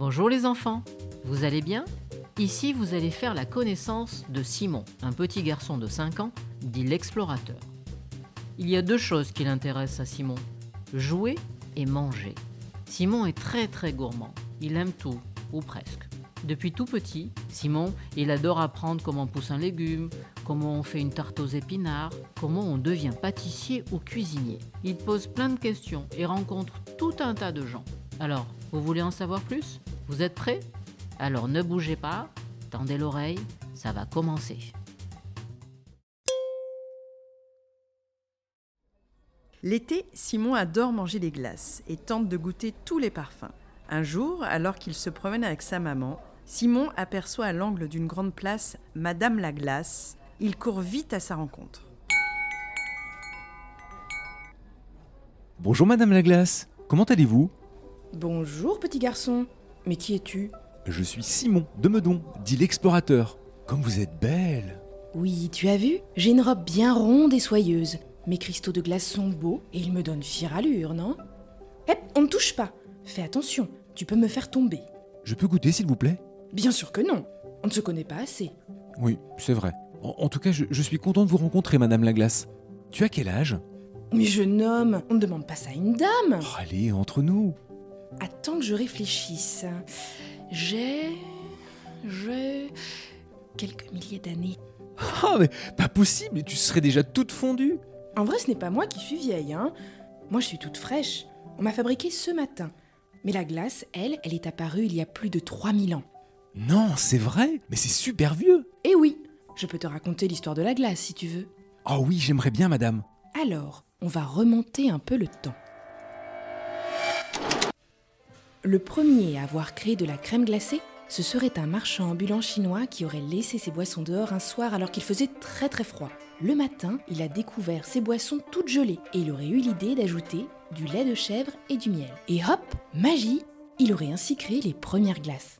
Bonjour les enfants, vous allez bien? Ici, vous allez faire la connaissance de Simon, un petit garçon de 5 ans, dit l'explorateur. Il y a deux choses qui l'intéressent à Simon, jouer et manger. Simon est très très gourmand, il aime tout, ou presque. Depuis tout petit, Simon, il adore apprendre comment pousse un légume, comment on fait une tarte aux épinards, comment on devient pâtissier ou cuisinier. Il pose plein de questions et rencontre tout un tas de gens. Alors, vous voulez en savoir plus? Vous êtes prêts? Alors ne bougez pas, tendez l'oreille, ça va commencer. L'été, Simon adore manger les glaces et tente de goûter tous les parfums. Un jour, alors qu'il se promène avec sa maman, Simon aperçoit à l'angle d'une grande place Madame la Glace. Il court vite à sa rencontre. Bonjour Madame la Glace, comment allez-vous? Bonjour petit garçon. Mais qui es-tu Je suis Simon de Meudon, dit l'explorateur. Comme vous êtes belle Oui, tu as vu J'ai une robe bien ronde et soyeuse. Mes cristaux de glace sont beaux et ils me donnent fière allure, non Hé, on ne touche pas. Fais attention, tu peux me faire tomber. Je peux goûter s'il vous plaît Bien sûr que non. On ne se connaît pas assez. Oui, c'est vrai. En, en tout cas, je, je suis content de vous rencontrer Madame la Glace. Tu as quel âge Mais jeune homme, on ne demande pas ça à une dame. Oh, Allez, entre nous. Attends que je réfléchisse. J'ai. J'ai. quelques milliers d'années. Ah, mais pas possible, tu serais déjà toute fondue. En vrai, ce n'est pas moi qui suis vieille, hein. Moi, je suis toute fraîche. On m'a fabriquée ce matin. Mais la glace, elle, elle est apparue il y a plus de 3000 ans. Non, c'est vrai, mais c'est super vieux. Et oui, je peux te raconter l'histoire de la glace si tu veux. Oh oui, j'aimerais bien, Madame. Alors, on va remonter un peu le temps. Le premier à avoir créé de la crème glacée, ce serait un marchand ambulant chinois qui aurait laissé ses boissons dehors un soir alors qu'il faisait très très froid. Le matin, il a découvert ses boissons toutes gelées et il aurait eu l'idée d'ajouter du lait de chèvre et du miel. Et hop, magie, il aurait ainsi créé les premières glaces.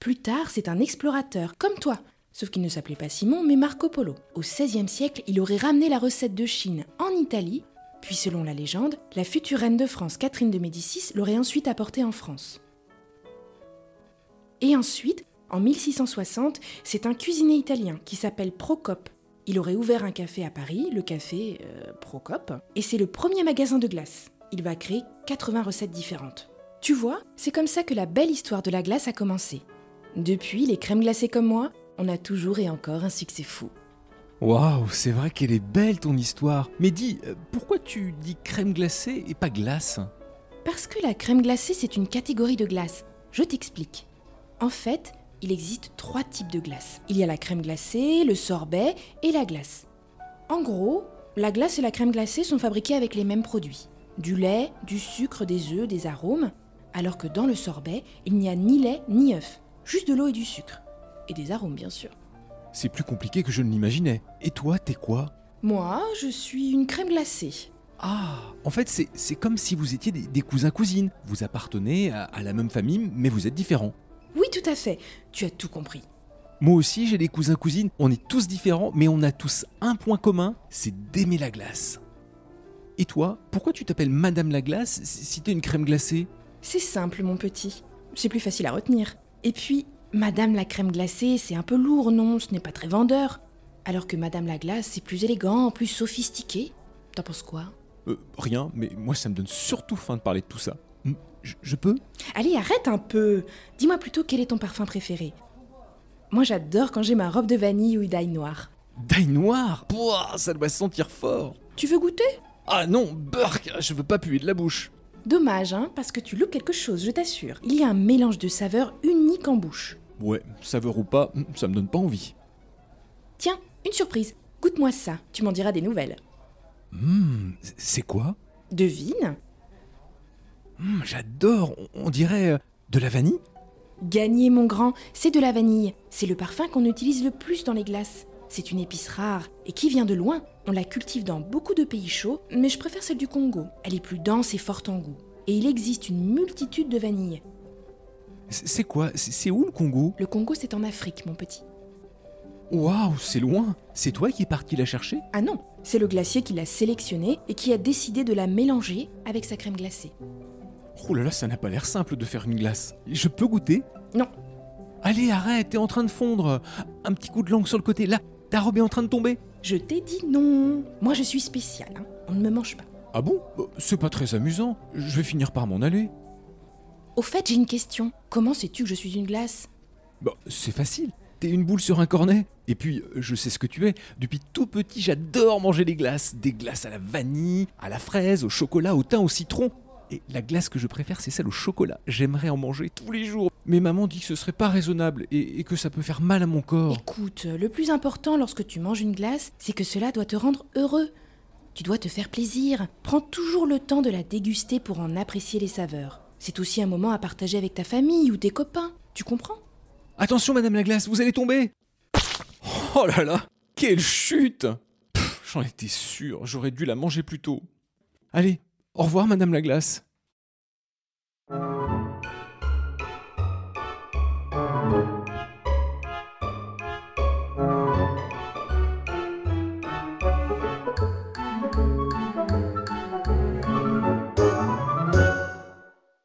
Plus tard, c'est un explorateur, comme toi, sauf qu'il ne s'appelait pas Simon, mais Marco Polo. Au XVIe siècle, il aurait ramené la recette de Chine en Italie, puis selon la légende, la future reine de France, Catherine de Médicis, l'aurait ensuite apportée en France. Et ensuite, en 1660, c'est un cuisinier italien qui s'appelle Procope. Il aurait ouvert un café à Paris, le café euh, Procope, et c'est le premier magasin de glace. Il va créer 80 recettes différentes. Tu vois, c'est comme ça que la belle histoire de la glace a commencé. Depuis, les crèmes glacées comme moi, on a toujours et encore un succès fou. Waouh, c'est vrai qu'elle est belle ton histoire. Mais dis, euh, pourquoi tu dis crème glacée et pas glace? Parce que la crème glacée, c'est une catégorie de glace. Je t'explique. En fait, il existe trois types de glace. Il y a la crème glacée, le sorbet et la glace. En gros, la glace et la crème glacée sont fabriquées avec les mêmes produits. Du lait, du sucre, des œufs, des arômes, alors que dans le sorbet, il n'y a ni lait ni œufs, juste de l'eau et du sucre. Et des arômes, bien sûr. C'est plus compliqué que je ne l'imaginais. Et toi, t'es quoi? Moi, je suis une crème glacée. Ah, en fait, c'est comme si vous étiez des, des cousins-cousines. Vous appartenez à, à la même famille, mais vous êtes différents. Oui, tout à fait. Tu as tout compris. Moi aussi, j'ai des cousins-cousines. On est tous différents, mais on a tous un point commun c'est d'aimer la glace. Et toi, pourquoi tu t'appelles Madame la Glace si t'es une crème glacée? C'est simple, mon petit. C'est plus facile à retenir. Et puis, Madame la crème glacée, c'est un peu lourd, non Ce n'est pas très vendeur. Alors que Madame la glace, c'est plus élégant, plus sophistiqué. T'en penses quoi? Euh, rien, mais moi, ça me donne surtout faim de parler de tout ça. Je, je peux? Allez, arrête un peu Dis-moi plutôt quel est ton parfum préféré? Moi, j'adore quand j'ai ma robe de vanille ou d'ail noir. D'ail noir? Pouah, ça doit sentir fort Tu veux goûter? Ah non, burk Je veux pas puer de la bouche Dommage, hein, parce que tu loupes quelque chose, je t'assure. Il y a un mélange de saveurs unique en bouche. Ouais, saveur ou pas, hmm, ça me donne pas envie. Tiens, une surprise. Goûte-moi ça, tu m'en diras des nouvelles. Hmm, c'est quoi? Devine Hmm, J'adore, on, on dirait euh, de la vanille Gagné, mon grand, c'est de la vanille. C'est le parfum qu'on utilise le plus dans les glaces. C'est une épice rare et qui vient de loin. On la cultive dans beaucoup de pays chauds, mais je préfère celle du Congo. Elle est plus dense et forte en goût. Et il existe une multitude de vanilles. C'est quoi? C'est où le Congo? Le Congo, c'est en Afrique, mon petit. Waouh, c'est loin C'est toi qui es parti la chercher? Ah non, c'est le glacier qui l'a sélectionnée et qui a décidé de la mélanger avec sa crème glacée. Oh là là, ça n'a pas l'air simple de faire une glace. Je peux goûter? Non. Allez, arrête, t'es en train de fondre. Un petit coup de langue sur le côté. Là, ta robe est en train de tomber. Je t'ai dit non. Moi, je suis spéciale. hein. On ne me mange pas. Ah bon? Bah, C'est pas très amusant. Je vais finir par m'en aller. Au fait, j'ai une question. Comment sais-tu que je suis une glace? Bah, c'est facile. T'es une boule sur un cornet. Et puis, euh, je sais ce que tu es. Depuis tout petit, j'adore manger les glaces. Des glaces à la vanille, à la fraise, au chocolat, au thym, au citron. Et la glace que je préfère, c'est celle au chocolat. J'aimerais en manger tous les jours. Mais maman dit que ce serait pas raisonnable et, et que ça peut faire mal à mon corps. Écoute, le plus important lorsque tu manges une glace, c'est que cela doit te rendre heureux. Tu dois te faire plaisir. Prends toujours le temps de la déguster pour en apprécier les saveurs. C'est aussi un moment à partager avec ta famille ou tes copains, tu comprends? Attention, Madame la Glace, vous allez tomber Oh là là Quelle chute J'en étais sûr, j'aurais dû la manger plus tôt. Allez, au revoir, Madame la Glace.